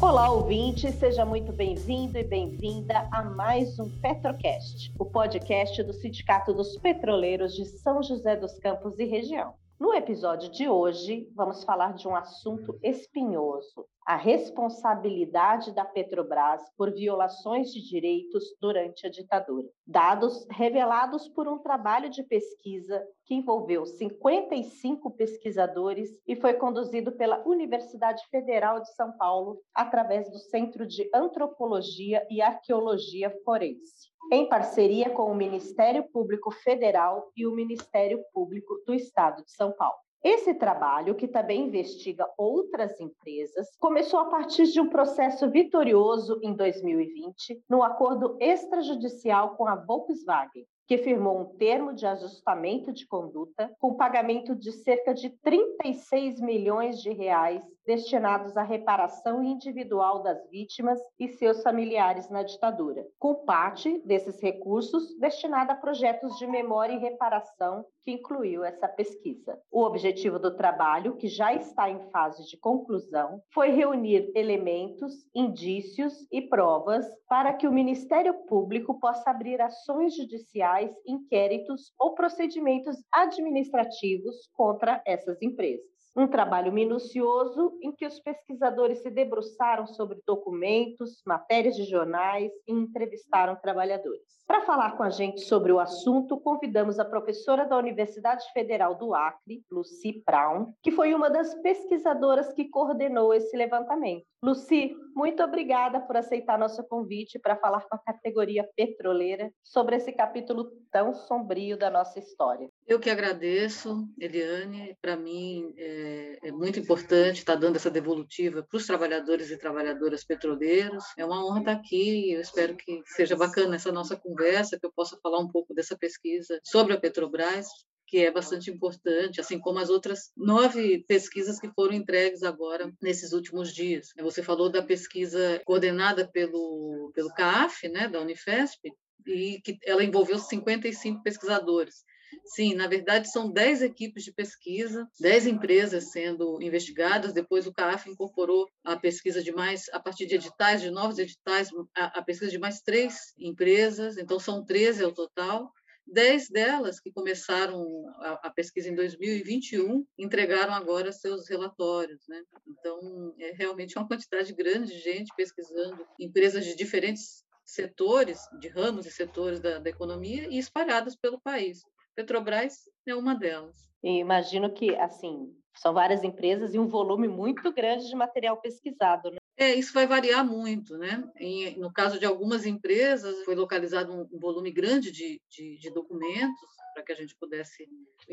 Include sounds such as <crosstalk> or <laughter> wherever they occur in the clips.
Olá, ouvinte, seja muito bem-vindo e bem-vinda a mais um Petrocast, o podcast do Sindicato dos Petroleiros de São José dos Campos e região. No episódio de hoje, vamos falar de um assunto espinhoso: a responsabilidade da Petrobras por violações de direitos durante a ditadura. Dados revelados por um trabalho de pesquisa que envolveu 55 pesquisadores e foi conduzido pela Universidade Federal de São Paulo através do Centro de Antropologia e Arqueologia Forense em parceria com o Ministério Público Federal e o Ministério Público do Estado de São Paulo. Esse trabalho, que também investiga outras empresas, começou a partir de um processo vitorioso em 2020, no acordo extrajudicial com a Volkswagen, que firmou um termo de ajustamento de conduta com pagamento de cerca de 36 milhões de reais destinados à reparação individual das vítimas e seus familiares na ditadura, com parte desses recursos destinada a projetos de memória e reparação que incluiu essa pesquisa. O objetivo do trabalho, que já está em fase de conclusão, foi reunir elementos, indícios e provas para que o Ministério Público possa abrir ações judiciais inquéritos ou procedimentos administrativos contra essas empresas um trabalho minucioso em que os pesquisadores se debruçaram sobre documentos, matérias de jornais e entrevistaram trabalhadores. Para falar com a gente sobre o assunto, convidamos a professora da Universidade Federal do Acre, Lucy Brown, que foi uma das pesquisadoras que coordenou esse levantamento. Lucy, muito obrigada por aceitar nosso convite para falar com a categoria petroleira sobre esse capítulo tão sombrio da nossa história. Eu que agradeço, Eliane. Para mim é, é, muito importante estar dando essa devolutiva para os trabalhadores e trabalhadoras petroleiros. É uma honra estar aqui. Eu espero que seja bacana essa nossa conversa, que eu possa falar um pouco dessa pesquisa sobre a Petrobras, que é bastante importante, assim como as outras nove pesquisas que foram entregues agora nesses últimos dias. Você falou da pesquisa coordenada pelo, pelo CAF, né, da Unifesp, e que ela envolveu 55 pesquisadores. Sim, na verdade são 10 equipes de pesquisa, 10 empresas sendo investigadas, depois o CAF incorporou a pesquisa de mais, a partir de editais, de novos editais, a, a pesquisa de mais três empresas, então são 13 ao total, Dez delas que começaram a, a, pesquisa em 2021 entregaram agora seus relatórios. Né? Então, é realmente uma quantidade grande de gente pesquisando, empresas de diferentes setores, de ramos e setores da, da economia e espalhadas pelo país. Petrobras é uma delas. E imagino que, assim, são várias empresas e um volume muito grande de material pesquisado, né? É, isso vai variar muito, né? Em, no caso de algumas empresas, foi localizado um, um volume grande de, de, de documentos para que a gente pudesse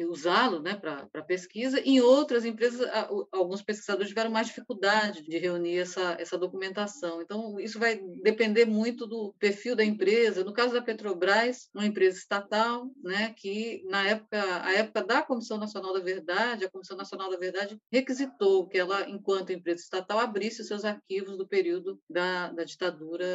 usá-lo né, para pesquisa. Em outras empresas, alguns pesquisadores tiveram mais dificuldade de reunir essa, essa documentação. Então, isso vai depender muito do perfil da empresa. No caso da Petrobras, uma empresa estatal, né, que na época, a época da Comissão Nacional da Verdade, a Comissão Nacional da Verdade requisitou que ela, enquanto empresa estatal, abrisse seus arquivos do período da, da ditadura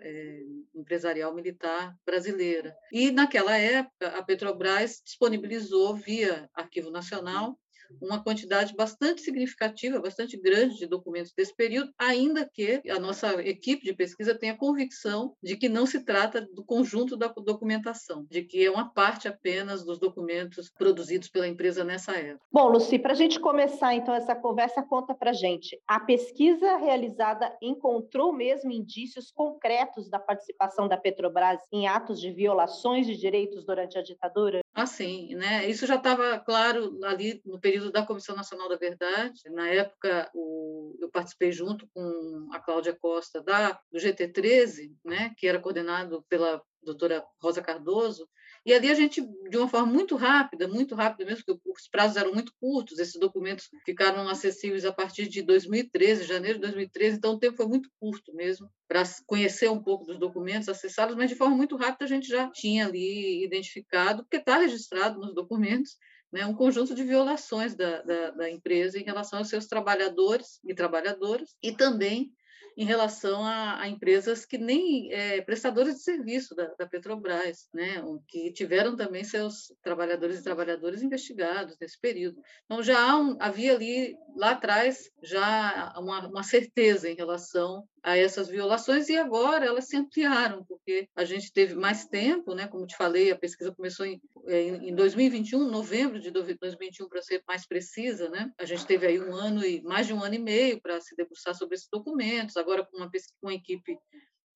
é, empresarial militar brasileira. E, naquela época, a Petrobras disponibilizou via Arquivo Nacional uma quantidade bastante significativa, bastante grande de documentos desse período, ainda que a nossa equipe de pesquisa tenha convicção de que não se trata do conjunto da documentação, de que é uma parte apenas dos documentos produzidos pela empresa nessa época. Bom, Luci, para a gente começar então essa conversa, conta para gente. A pesquisa realizada encontrou mesmo indícios concretos da participação da Petrobras em atos de violações de direitos durante a ditadura? Ah, sim, né? Isso já estava claro ali no período da Comissão Nacional da Verdade. Na época, o, eu participei junto com a Cláudia Costa da, do GT13, né, que era coordenado pela doutora Rosa Cardoso, e ali a gente, de uma forma muito rápida, muito rápida mesmo, porque os prazos eram muito curtos, esses documentos ficaram acessíveis a partir de 2013, janeiro de 2013, então o tempo foi muito curto mesmo para conhecer um pouco dos documentos, acessá-los, mas de forma muito rápida a gente já tinha ali identificado, porque está registrado nos documentos, né, um conjunto de violações da, da, da, empresa em relação aos seus trabalhadores e trabalhadoras, e também em relação a, a empresas que nem é, prestadores de serviço da, da, Petrobras, né, que tiveram também seus trabalhadores e trabalhadoras investigados nesse período. Então já um, havia ali lá atrás já uma, uma certeza em relação a essas violações e agora elas se ampliaram, porque a gente teve mais tempo, né? como te falei, a pesquisa começou em, é, em 2021, novembro de 2021, para ser mais precisa, né? a gente teve aí um ano e mais de um ano e meio para se debruçar sobre esses documentos, agora com uma, com uma equipe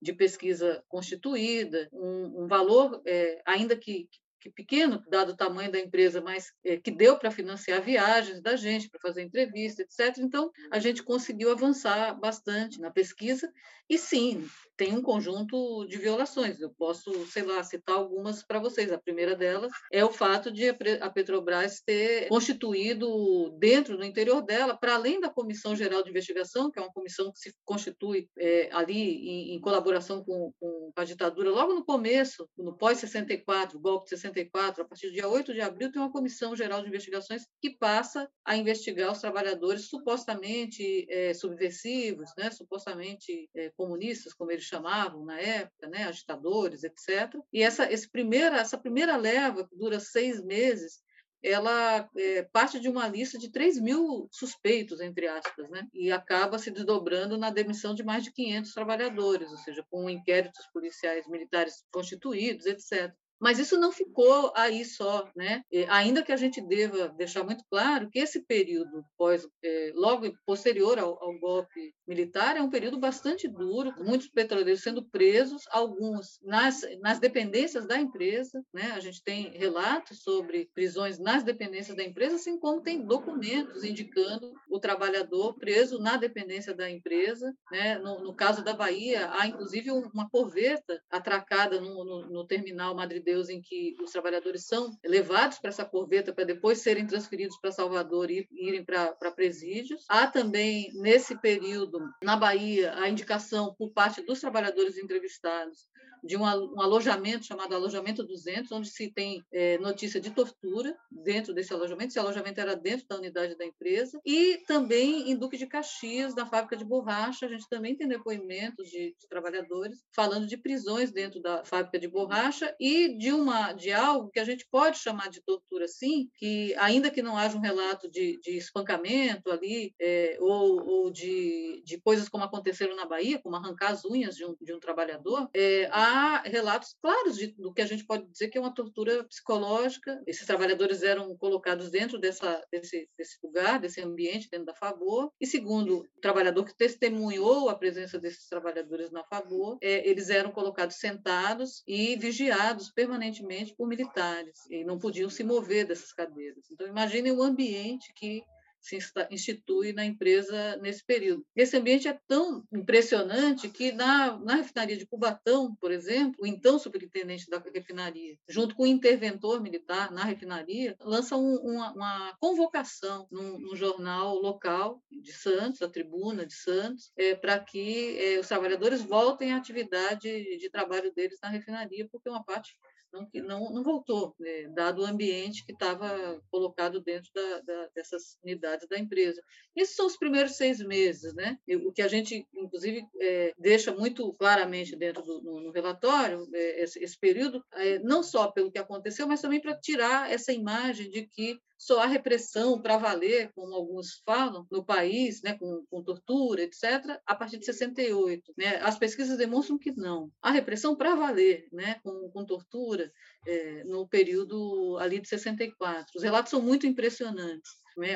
de pesquisa constituída, um, um valor, é, ainda que, que pequeno, dado o tamanho da empresa, mas é, que deu para financiar viagens da gente, para fazer entrevista, etc. Então, a gente conseguiu avançar bastante na pesquisa. E sim, tem um conjunto de violações. Eu posso, sei lá, citar algumas para vocês. A primeira delas é o fato de a Petrobras ter constituído dentro do interior dela, para além da Comissão Geral de Investigação, que é uma comissão que se constitui é, ali em, em colaboração com, com, a ditadura, logo no começo, no pós-64, golpe de 64, a partir do dia 8 de abril, tem uma Comissão Geral de Investigações que passa a investigar os trabalhadores supostamente é, subversivos, né, supostamente é, comunistas, como eles chamavam na época, né, agitadores, etc. E essa, esse primeira, essa primeira leva, que dura seis meses, ela é, parte de uma lista de 3 mil suspeitos, entre aspas, né? e acaba se desdobrando na demissão de mais de 500 trabalhadores, ou seja, com inquéritos policiais militares constituídos, etc. Mas isso não ficou aí só, né? ainda que a gente deva deixar muito claro que esse período pós, é, logo posterior ao, ao, golpe militar é um período bastante duro, muitos petroleiros sendo presos, alguns nas, nas dependências da empresa, né? A gente tem relatos sobre prisões nas dependências da empresa, assim como tem documentos indicando o trabalhador preso na dependência da empresa, né? No, no caso da Bahia, há inclusive uma corveta atracada no, no, no terminal Madrid Deus em que os trabalhadores são levados para essa corveta para depois serem transferidos para Salvador e irem para presídios. Há também, nesse período, na Bahia, a indicação por parte dos trabalhadores entrevistados de um, alojamento chamado Alojamento 200, onde se tem é, notícia de tortura dentro desse alojamento. Esse alojamento era dentro da unidade da empresa. E também em Duque de Caxias, na fábrica de borracha, a gente também tem depoimentos de, de trabalhadores falando de prisões dentro da fábrica de borracha e de uma de algo que a gente pode chamar de tortura, sim, que ainda que não haja um relato de, de espancamento ali é, ou, ou de, de coisas como aconteceram na Bahia, como arrancar as unhas de um, de um trabalhador, é, há relatos claros de, do que a gente pode dizer que é uma tortura psicológica. Esses trabalhadores eram colocados dentro dessa, desse, desse lugar, desse ambiente, dentro da Favor. E segundo o trabalhador que testemunhou a presença desses trabalhadores na Favor, é, eles eram colocados sentados e vigiados permanentemente por militares e não podiam se mover dessas cadeiras. Então, imaginem o ambiente que se institui na empresa nesse período. Esse ambiente é tão impressionante que na, na refinaria de Cubatão, por exemplo, o então superintendente da refinaria, junto com o interventor militar na refinaria, lança um, uma, uma, convocação num, num, jornal local de Santos, a Tribuna de Santos, é, para que é, os trabalhadores voltem à atividade de trabalho deles na refinaria, porque uma parte não, não, não voltou, né, dado o ambiente que estava colocado dentro da, da, dessas unidades da empresa. Esses são os primeiros seis meses, né? o que a gente, inclusive, é, deixa muito claramente dentro do no, no relatório, é, esse, esse, período, é, não só pelo que aconteceu, mas também para tirar essa imagem de que só há repressão para valer, como alguns falam, no país, né, com, com, tortura, etc., a partir de 68. Né? As pesquisas demonstram que não. Há repressão para valer, né, com, com tortura, é, no período ali de 64. Os relatos são muito impressionantes. Né?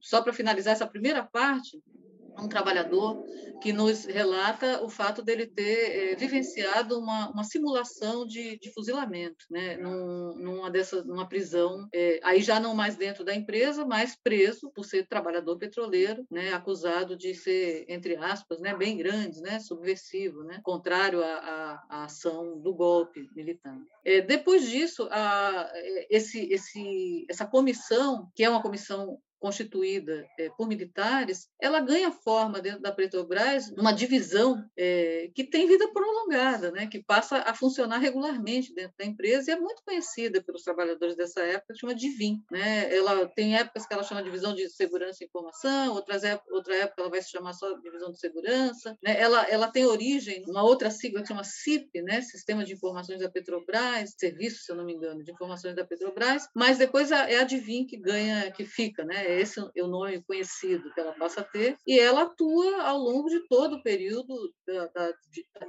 Só para finalizar essa primeira parte, um trabalhador que nos relata o fato dele ter é, vivenciado uma, uma simulação de, de fuzilamento, né, Num, numa dessa, numa prisão, é, aí já não mais dentro da empresa, mas preso por ser trabalhador petroleiro, né, acusado de ser, entre aspas, né, bem grande, né, subversivo, né, contrário à, à ação do golpe militar. É, depois disso, a, esse, esse, essa comissão, que é uma comissão constituída é, por militares, ela ganha forma dentro da Petrobras uma divisão é, que tem vida prolongada, né, que passa a funcionar regularmente dentro da empresa e é muito conhecida pelos trabalhadores dessa época, chama Divin. Né? Ela tem épocas que ela chama divisão de segurança e informação, outras época, outra época ela vai se chamar só divisão de segurança. Né? Ela, ela tem origem, uma outra sigla que chama CIP, né? Sistema de Informações da Petrobras, serviço, se eu não me engano, de informações da Petrobras, mas depois é a Divin que ganha, que fica, né? Esse é o nome conhecido que ela passa a ter, e ela atua ao longo de todo o período da, da,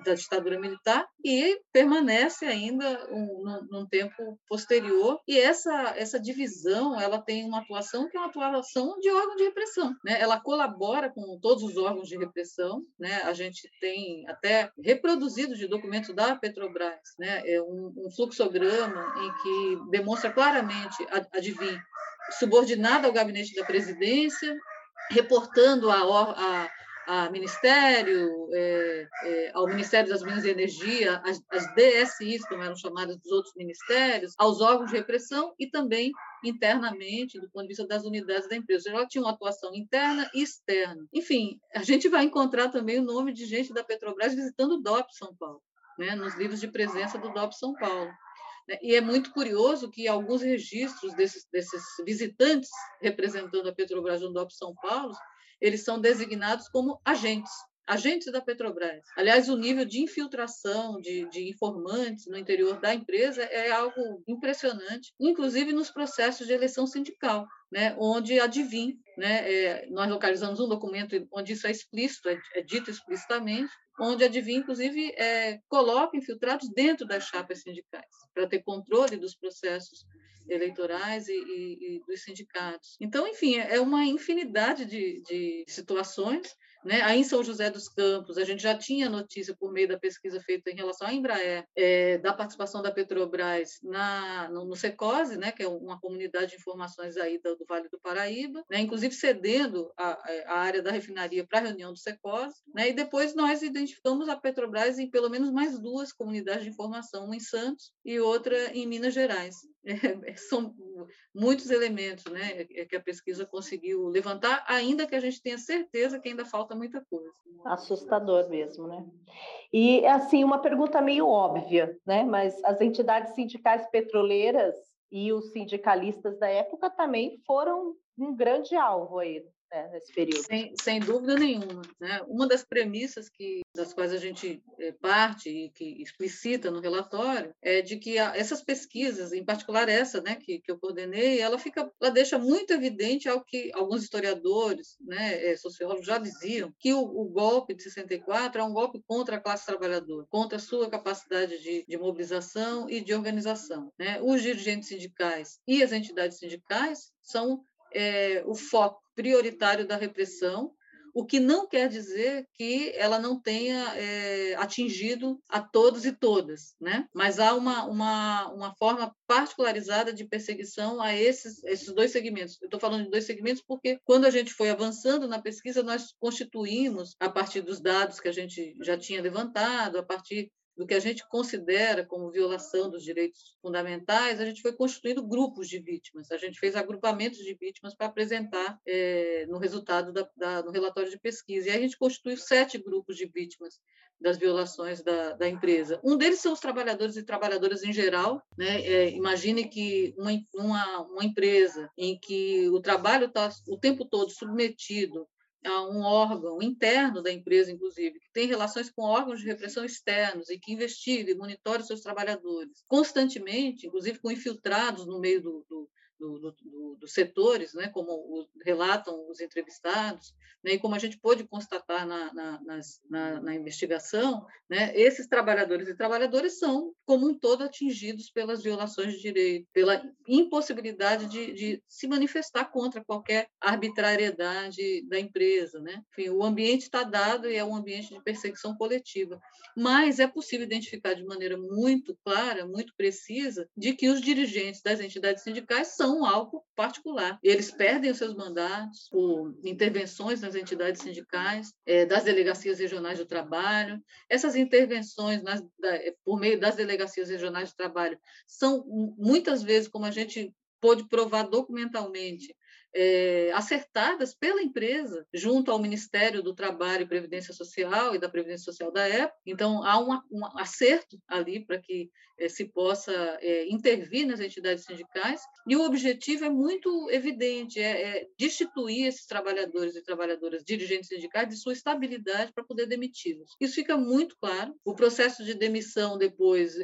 da ditadura militar e permanece ainda um, num, num, tempo posterior. E essa, essa divisão ela tem uma atuação que é uma atuação de órgão de repressão. Né? Ela colabora com todos os órgãos de repressão. Né? A gente tem até reproduzido de documentos da Petrobras né? é um, um fluxograma em que demonstra claramente, adivinha, subordinada ao gabinete da presidência, reportando a, a, a Ministério, é, é, ao Ministério das Minas e Energia, as, as DSIs, como eram chamadas dos outros ministérios, aos órgãos de repressão e também internamente, do ponto de vista das unidades da empresa. Ela tinha uma atuação interna e externa. Enfim, a gente vai encontrar também o nome de gente da Petrobras visitando o DOP São Paulo, né, nos livros de presença do DOP São Paulo. Né? E é muito curioso que alguns registros desses, desses visitantes representando a Petrobras no DOP São Paulo, eles são designados como agentes, agentes da Petrobras. Aliás, o nível de infiltração de, de, informantes no interior da empresa é algo impressionante, inclusive nos processos de eleição sindical, né, onde adivinha, né, é, nós localizamos um documento onde isso é explícito, é, é dito explicitamente, onde a Divin, inclusive, é, coloca infiltrados dentro das chapas sindicais, para ter controle dos processos eleitorais e, e, e, dos sindicatos. Então, enfim, é uma infinidade de, de situações né? Aí em São José dos Campos, a gente já tinha notícia por meio da pesquisa feita em relação à Embraer, é, da participação da Petrobras na, no, no Secose, né? que é uma comunidade de informações aí do, do Vale do Paraíba, né? inclusive cedendo a, a área da refinaria para a reunião do Secose. Né? E depois nós identificamos a Petrobras em pelo menos mais duas comunidades de informação, uma em Santos e outra em Minas Gerais. <laughs> É, são muitos elementos né, que a pesquisa conseguiu levantar, ainda que a gente tenha certeza que ainda falta muita coisa. Assustador mesmo, né? E, assim, uma pergunta meio óbvia, né? Mas as entidades sindicais petroleiras e os sindicalistas da época também foram um grande alvo aí né, nesse período. Sem, sem dúvida nenhuma. Né? Uma das premissas que, das quais a gente é, parte e que explicita no relatório é de que essas pesquisas, em particular essa né, que, que eu coordenei, ela, fica, ela deixa muito evidente ao que alguns historiadores, né, é, sociólogos já diziam, que o, o, golpe de 64 é um golpe contra a classe trabalhadora, contra a sua capacidade de, de mobilização e de organização. Né? Os dirigentes sindicais e as entidades sindicais são é, o foco prioritário da repressão, o que não quer dizer que ela não tenha é, atingido a todos e todas, né? mas há uma, uma, uma forma particularizada de perseguição a esses, esses dois segmentos. Eu estou falando de dois segmentos porque, quando a gente foi avançando na pesquisa, nós constituímos, a partir dos dados que a gente já tinha levantado, a partir do que a gente considera como violação dos direitos fundamentais, a gente foi constituindo grupos de vítimas. A gente fez agrupamentos de vítimas para apresentar é, no resultado da, da, no relatório de pesquisa. E a gente constituiu sete grupos de vítimas das violações da, da empresa. Um deles são os trabalhadores e trabalhadoras em geral. Né? É, imagine que uma, uma, uma empresa em que o trabalho está o tempo todo submetido a um órgão interno da empresa, inclusive, que tem relações com órgãos de repressão externos e que investiga e monitora seus trabalhadores constantemente, inclusive com infiltrados no meio do, do do, do, dos setores, né, como o, relatam os entrevistados, né, e como a gente pôde constatar na, na, na, na, investigação, né, esses trabalhadores e trabalhadoras são, como um todo, atingidos pelas violações de direito, pela impossibilidade de, de se manifestar contra qualquer arbitrariedade da empresa. Né? Enfim, o ambiente está dado e é um ambiente de perseguição coletiva, mas é possível identificar de maneira muito clara, muito precisa, de que os dirigentes das entidades sindicais são são algo particular. Eles perdem os seus mandatos por intervenções nas entidades sindicais, é, das delegacias regionais do trabalho. Essas intervenções nas, da, por meio das delegacias regionais do trabalho são muitas vezes, como a gente pôde provar documentalmente, é, acertadas pela empresa junto ao Ministério do Trabalho e Previdência Social e da Previdência Social da época. Então, há um, um acerto ali para que é, se possa é, intervir nas entidades sindicais, e o objetivo é muito evidente, é, é destituir esses trabalhadores e trabalhadoras dirigentes sindicais de sua estabilidade para poder demiti-los. Isso fica muito claro. O processo de demissão depois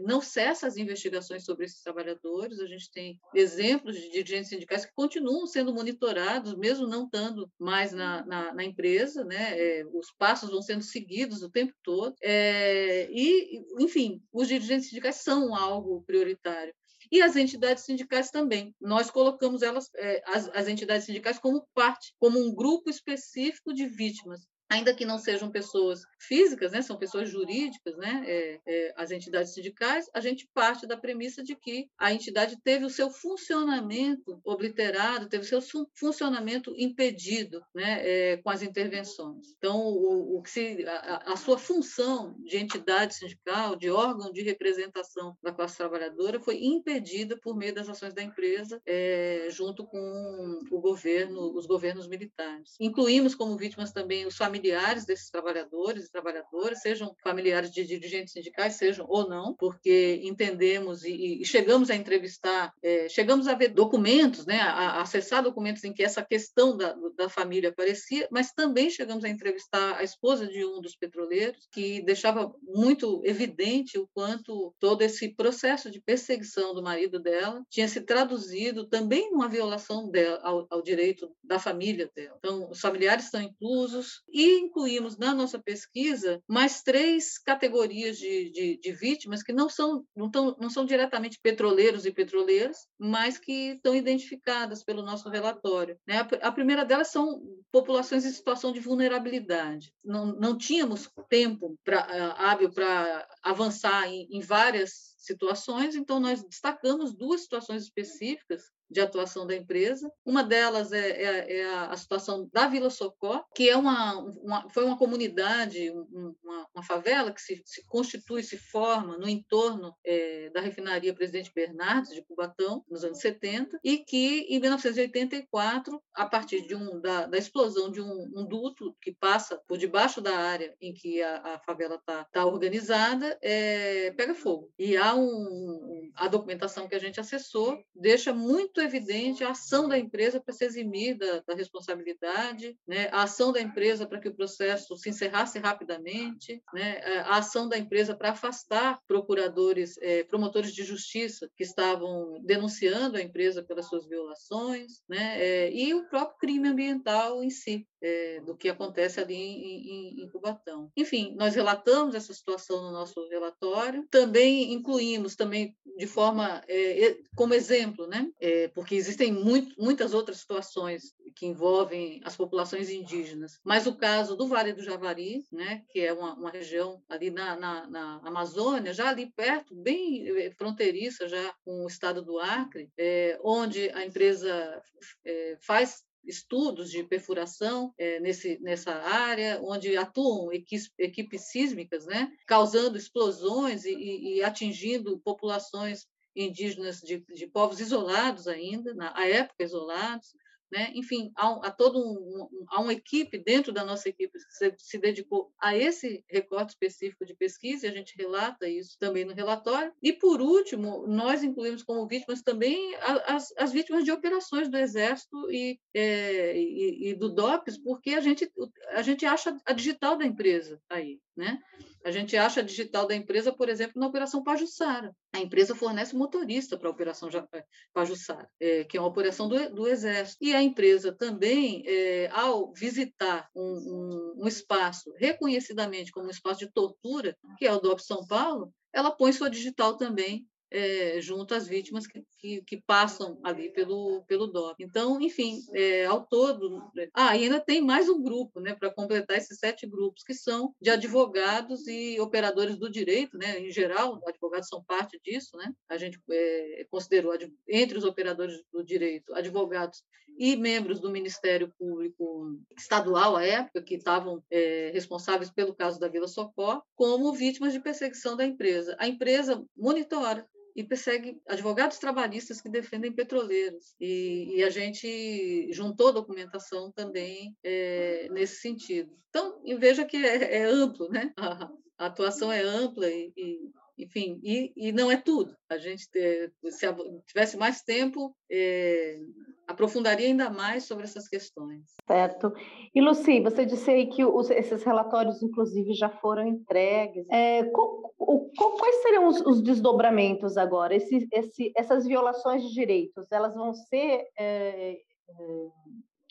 não cessa as investigações sobre esses trabalhadores, a gente tem exemplos de dirigentes sindicais que continuam sendo monitorados, mesmo não estando mais na, na, na empresa, né? É, os passos vão sendo seguidos o tempo todo, e, enfim, os dirigentes sindicais são algo prioritário. E as entidades sindicais também. Nós colocamos elas, é, as, as entidades sindicais, como parte, como um grupo específico de vítimas ainda que não sejam pessoas físicas, né, são pessoas jurídicas, né, é, é, as entidades sindicais, a gente parte da premissa de que a entidade teve o seu funcionamento obliterado, teve o seu funcionamento impedido, né, é, com as intervenções. Então, o, o que se, a, a, sua função de entidade sindical, de órgão de representação da classe trabalhadora, foi impedida por meio das ações da empresa, é, junto com o governo, os governos militares. Incluímos como vítimas também os familiares familiares desses trabalhadores e trabalhadoras, sejam familiares de dirigentes sindicais, sejam ou não, porque entendemos e, e chegamos a entrevistar, é, chegamos a ver documentos, né, a, a, acessar documentos em que essa questão da, da família aparecia, mas também chegamos a entrevistar a esposa de um dos petroleiros, que deixava muito evidente o quanto todo esse processo de perseguição do marido dela tinha se traduzido também numa violação dela, ao, ao direito da família dela. Então, os familiares estão inclusos e incluímos na nossa pesquisa mais três categorias de, de, de vítimas que não são, não, tão, não são diretamente petroleiros e petroleiras, mas que estão identificadas pelo nosso relatório. Né? A, primeira delas são populações em situação de vulnerabilidade. Não, não tínhamos tempo pra, hábil para avançar em, em várias situações, então nós destacamos duas situações específicas de atuação da empresa. Uma delas é, é, é a, situação da Vila Socó, que é uma, uma foi uma comunidade, uma, uma, favela que se, se, constitui, se forma no entorno é, da refinaria Presidente Bernardes de Cubatão, nos anos 70, e que em 1984, a partir de um, da, da explosão de um, um, duto que passa por debaixo da área em que a, a favela está tá organizada, é, pega fogo. E há um, a documentação que a gente acessou deixa muito muito evidente a ação da empresa para se eximir da, da responsabilidade, né? a ação da empresa para que o processo se encerrasse rapidamente, né? a ação da empresa para afastar procuradores, eh, promotores de justiça que estavam denunciando a empresa pelas suas violações, né? Eh, e o próprio crime ambiental em si é, do que acontece ali em, em, em, Cubatão. Enfim, nós relatamos essa situação no nosso relatório, também incluímos também de forma é, como exemplo, né? É, porque existem muito, muitas outras situações que envolvem as populações indígenas, mas o caso do Vale do Javari, né? Que é uma, uma região ali na, na, na, Amazônia, já ali perto, bem fronteiriça já com o estado do Acre, onde a empresa faz estudos de perfuração é, nesse, nessa área, onde atuam equipes, equipes sísmicas, né, causando explosões e, e, e atingindo populações indígenas de, de, povos isolados ainda, na época isolados, né? Enfim, há, há todo um, um, há uma equipe dentro da nossa equipe que se, se, dedicou a esse recorte específico de pesquisa, e a gente relata isso também no relatório. E, por último, nós incluímos como vítimas também as, as vítimas de operações do Exército e, é, e, e do DOPS, porque a gente, a gente acha a digital da empresa aí. Né? A gente acha a digital da empresa, por exemplo, na Operação Pajussara. A empresa fornece motorista para a Operação eh, Pajussara, é, que é uma operação do, do, Exército. E a empresa também, é, ao visitar um, um, um, espaço reconhecidamente como um espaço de tortura, que é o DOP São Paulo, ela põe sua digital também é, junto às vítimas que, que, que, passam ali pelo, pelo DOP. Então, enfim, é, ao todo. Né, ah, e ainda tem mais um grupo, né, para completar esses sete grupos, que são de advogados e operadores do direito, né, em geral, advogados são parte disso, né, a gente é, considerou entre os operadores do direito advogados e membros do Ministério Público Estadual, à época, que estavam é, responsáveis pelo caso da Vila Socó, como vítimas de perseguição da empresa. A empresa monitora e persegue advogados trabalhistas que defendem petroleiros. E, e a gente juntou documentação também é, nesse sentido. Então, veja que é, é amplo, né? A, atuação é ampla e, e enfim, e, e não é tudo. A gente, se tivesse mais tempo, é, aprofundaria ainda mais sobre essas questões. Certo. E, Luci, você disse aí que os, esses relatórios, inclusive, já foram entregues. É, qual, qual, quais seriam os, os desdobramentos agora? Esse, esse, essas violações de direitos, elas vão ser é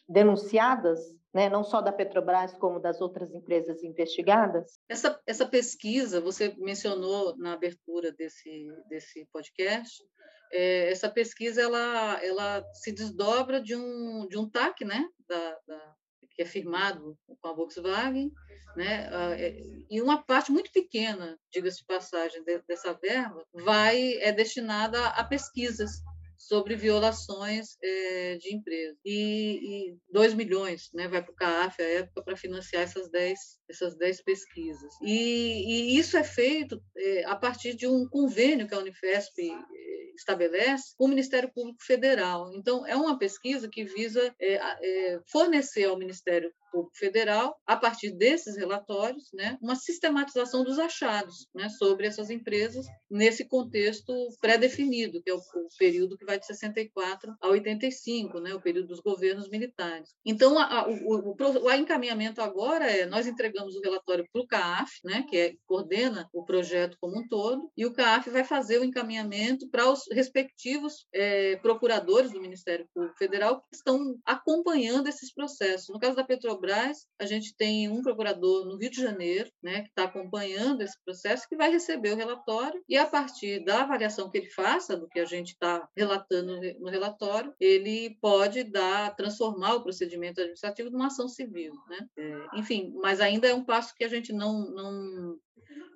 denunciadas né, não só da Petrobras, como das outras empresas investigadas? Essa, essa pesquisa, você mencionou na abertura desse, desse podcast, é, essa pesquisa ela, ela se desdobra de um, de um TAC, né, da, da, que é firmado com a Volkswagen, né, é, e uma parte muito pequena, diga-se de passagem, de, dessa verba, vai é destinada a pesquisas sobre violações é, de empresas. E, e 2 milhões né, vai para o CAF à época para financiar essas 10, essas 10 pesquisas. E, e isso é feito é, a partir de um convênio que a Unifesp estabelece com o Ministério Público Federal. Então, é uma pesquisa que visa é, fornecer ao Ministério Público Federal, a partir desses relatórios, né, uma sistematização dos achados né, sobre essas empresas nesse contexto pré-definido, que é o, o, período que vai de 64 a 85, né, o período dos governos militares. Então, a, a, o, o, o, encaminhamento agora é, nós entregamos o relatório para o CAF, né, que é, coordena o projeto como um todo, e o CAF vai fazer o encaminhamento para os respectivos é, procuradores do Ministério Público Federal que estão acompanhando esses processos. No caso da Petrobras, a gente tem um procurador no Rio de Janeiro, né, que está acompanhando esse processo, que vai receber o relatório e, a partir da avaliação que ele faça do que a gente está relatando no relatório, ele pode dar, transformar o procedimento administrativo numa ação civil. Né? É, enfim, mas ainda é um passo que a gente não, não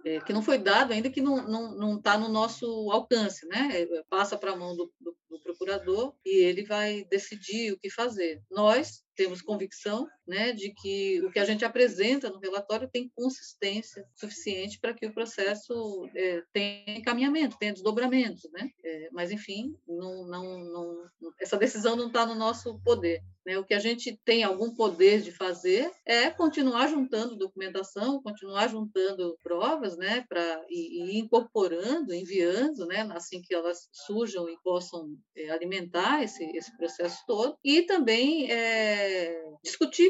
é, que não foi dado ainda, que não está não, não tá no nosso alcance, né? É, passa para a mão do, do, do procurador e ele vai decidir o que fazer. Nós temos convicção né, de que o que a gente apresenta no relatório tem consistência suficiente para que o processo é, tenha encaminhamento, tenha desdobramentos. Né? É, mas, enfim, não, não, não, essa decisão não está no nosso poder. Né? O que a gente tem algum poder de fazer é continuar juntando documentação, continuar juntando provas né, pra, e, e incorporando, enviando, né, assim que elas surjam e possam é, alimentar esse, esse processo todo, e também é,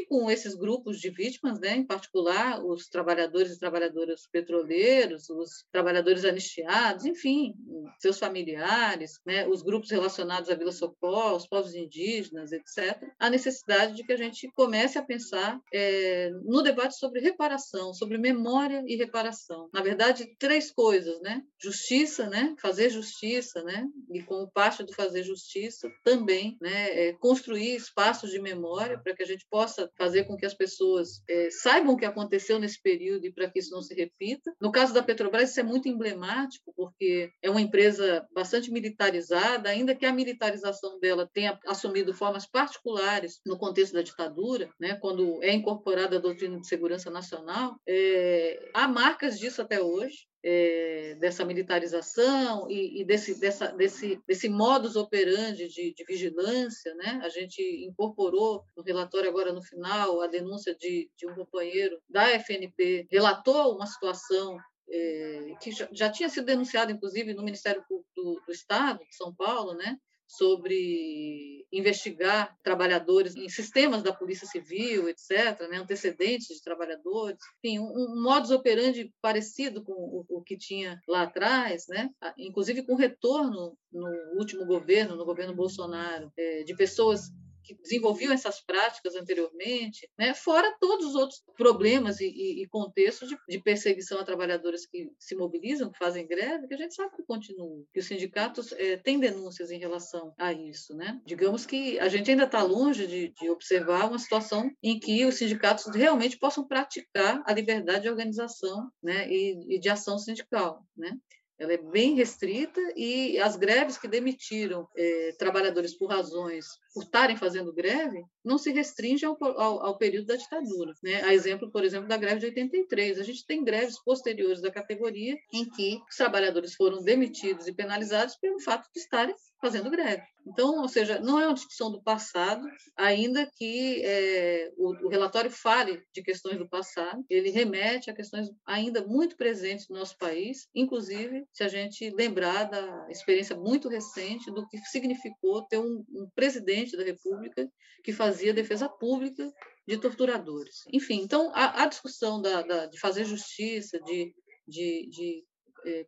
com esses grupos de vítimas, né, em particular os trabalhadores e trabalhadoras petroleiros, os trabalhadores anistiados, enfim, seus familiares, né, os grupos relacionados à Vila Socorro, os povos indígenas, etc., a necessidade de que a gente comece a pensar é, no debate sobre reparação, sobre memória e reparação. Na verdade, três coisas, né? Justiça, né? Fazer justiça, né? E como parte do fazer justiça, também, né? É, construir espaços de memória, para que a gente possa fazer com que as pessoas é, saibam o que aconteceu nesse período e para que isso não se repita. No caso da Petrobras, isso é muito emblemático, porque é uma empresa bastante militarizada, ainda que a militarização dela tenha assumido formas particulares no contexto da ditadura, né, quando é incorporada a doutrina de segurança nacional, é, há marcas disso até hoje é, dessa militarização e, e, desse, dessa, desse, desse modus operandi de, de, vigilância. Né? A gente incorporou no relatório agora no final a denúncia de, de um companheiro da FNP, relatou uma situação é, que já, já, tinha sido denunciada, inclusive, no Ministério Público do, do Estado de São Paulo, né? Sobre investigar trabalhadores em sistemas da Polícia Civil, etc., né, antecedentes de trabalhadores, enfim, um, um modus operandi parecido com o, o, que tinha lá atrás, né, inclusive com retorno no último governo, no governo Bolsonaro, é, de pessoas que desenvolviam essas práticas anteriormente, né? fora todos os outros problemas e, e, e contextos de, de, perseguição a trabalhadores que se mobilizam, que fazem greve, que a gente sabe que continua, que os sindicatos é, têm denúncias em relação a isso. Né? Digamos que a gente ainda está longe de, de, observar uma situação em que os sindicatos realmente possam praticar a liberdade de organização né? e, e de ação sindical. Né? Ela é bem restrita e as greves que demitiram é, trabalhadores por razões por estarem fazendo greve não se restringe ao, ao, ao, período da ditadura. Né? A exemplo, por exemplo, da greve de 83. A gente tem greves posteriores da categoria em que os trabalhadores foram demitidos e penalizados pelo fato de estarem fazendo greve. Então, ou seja, não é uma discussão do passado, ainda que é, o, o, relatório fale de questões do passado, ele remete a questões ainda muito presentes no nosso país, inclusive se a gente lembrar da experiência muito recente do que significou ter um, um presidente da República que fazia defesa pública de torturadores. Enfim, então a, a discussão da, da, de fazer justiça, de, de, de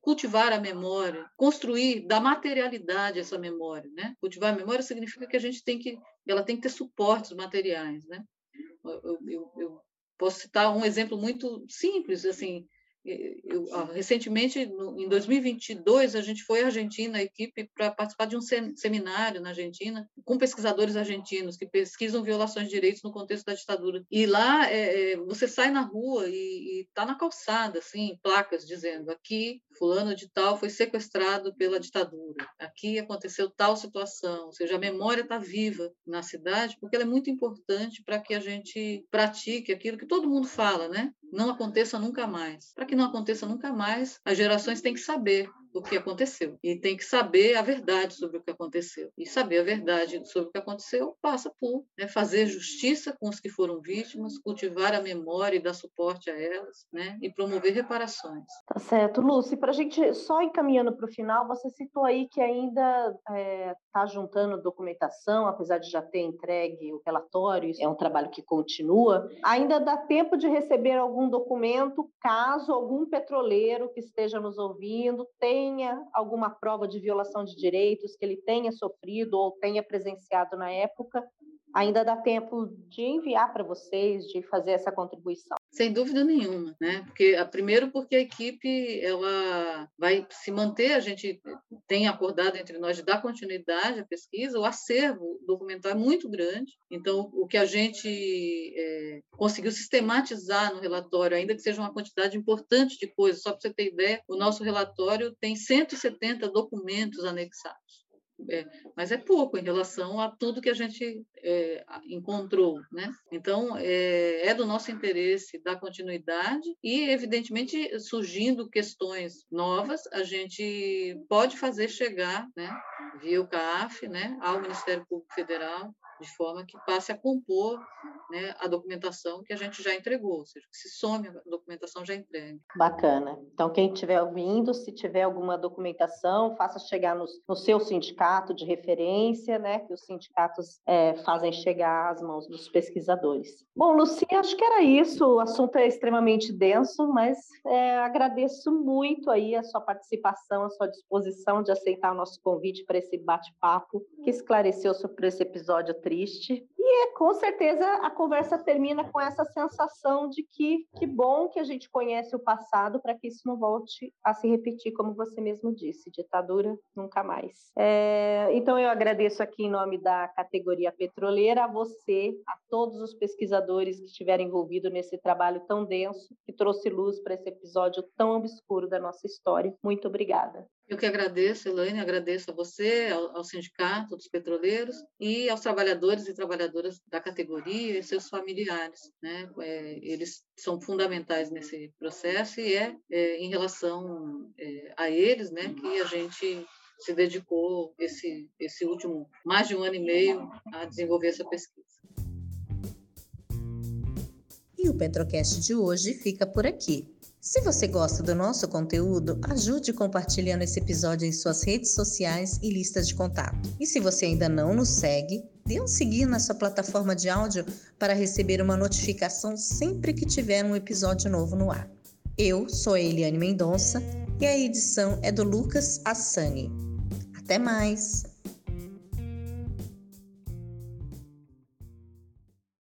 cultivar a memória, construir, dar materialidade essa memória, né? Cultivar a memória significa que a gente tem que, ela tem que ter suportes materiais, né? Eu, eu, eu posso citar um exemplo muito simples, assim, eu, recentemente, no, em 2022, a gente foi à Argentina, a equipe, para participar de um seminário na Argentina, com pesquisadores argentinos que pesquisam violações de direitos no contexto da ditadura. E lá, é, é você sai na rua e está na calçada, assim, placas dizendo aqui, fulano de tal foi sequestrado pela ditadura, aqui aconteceu tal situação, ou seja, a memória está viva na cidade, porque ela é muito importante para que a gente pratique aquilo que todo mundo fala, né? Não aconteça nunca mais. Para que não aconteça nunca mais, as gerações têm que saber o que aconteceu e tem que saber a verdade sobre o que aconteceu. E saber a verdade sobre o que aconteceu passa por né, fazer justiça com os que foram vítimas, cultivar a memória e dar suporte a elas, né, e promover reparações. Tá certo, Lúcia. Para a gente só encaminhando para o final, você citou aí que ainda está é, tá juntando documentação, apesar de já ter entregue o relatório, é um trabalho que continua. Ainda dá tempo de receber algum documento caso algum petroleiro que esteja nos ouvindo tenha tenha alguma prova de violação de direitos, que ele tenha sofrido ou tenha presenciado na época, ainda dá tempo de enviar para vocês, de fazer essa contribuição. Sem dúvida nenhuma, né? Porque primeiro porque a equipe ela vai se manter, a gente tem acordado entre nós de dar continuidade à pesquisa, o acervo documental é muito grande, então o que a gente é, conseguiu sistematizar no relatório, ainda que seja uma quantidade importante de coisas, só para você ter ideia, o nosso relatório tem 170 documentos anexados. É, mas é pouco em relação a tudo que a gente é, encontrou, né? Então é, é, do nosso interesse dar continuidade e, evidentemente, surgindo questões novas, a gente pode fazer chegar, né, via o CAF, né, ao Ministério Público Federal de forma que passe a compor né, a documentação que a gente já entregou, ou seja, que se some a documentação já entregue. Bacana. Então, quem estiver ouvindo, se tiver alguma documentação, faça chegar no, no seu sindicato de referência, né, que os sindicatos é, fazem chegar às mãos dos pesquisadores. Bom, Lucia, acho que era isso. O assunto é extremamente denso, mas é, agradeço muito aí a sua participação, a sua disposição de aceitar o nosso convite para esse bate-papo que esclareceu sobre esse episódio triste. E com certeza a conversa termina com essa sensação de que que bom que a gente conhece o passado para que isso não volte a se repetir, como você mesmo disse, ditadura nunca mais. É, então eu agradeço aqui em nome da categoria petroleira a você, a todos os pesquisadores que estiveram envolvidos nesse trabalho tão denso, que trouxe luz para esse episódio tão obscuro da nossa história. Muito obrigada. Eu que agradeço, Elaine, agradeço a você, ao, ao, Sindicato dos Petroleiros e aos trabalhadores e trabalhadoras da categoria e seus familiares. Né? É, eles são fundamentais nesse processo e é, é em relação é, a eles né, que a gente se dedicou esse, esse último mais de um ano e meio a desenvolver essa pesquisa. E o Petrocast de hoje fica por aqui. Se você gosta do nosso conteúdo, ajude compartilhando esse episódio em suas redes sociais e listas de contato. E se você ainda não nos segue, dê um seguir na sua plataforma de áudio para receber uma notificação sempre que tiver um episódio novo no ar. Eu sou a Eliane Mendonça e a edição é do Lucas Assani. Até mais!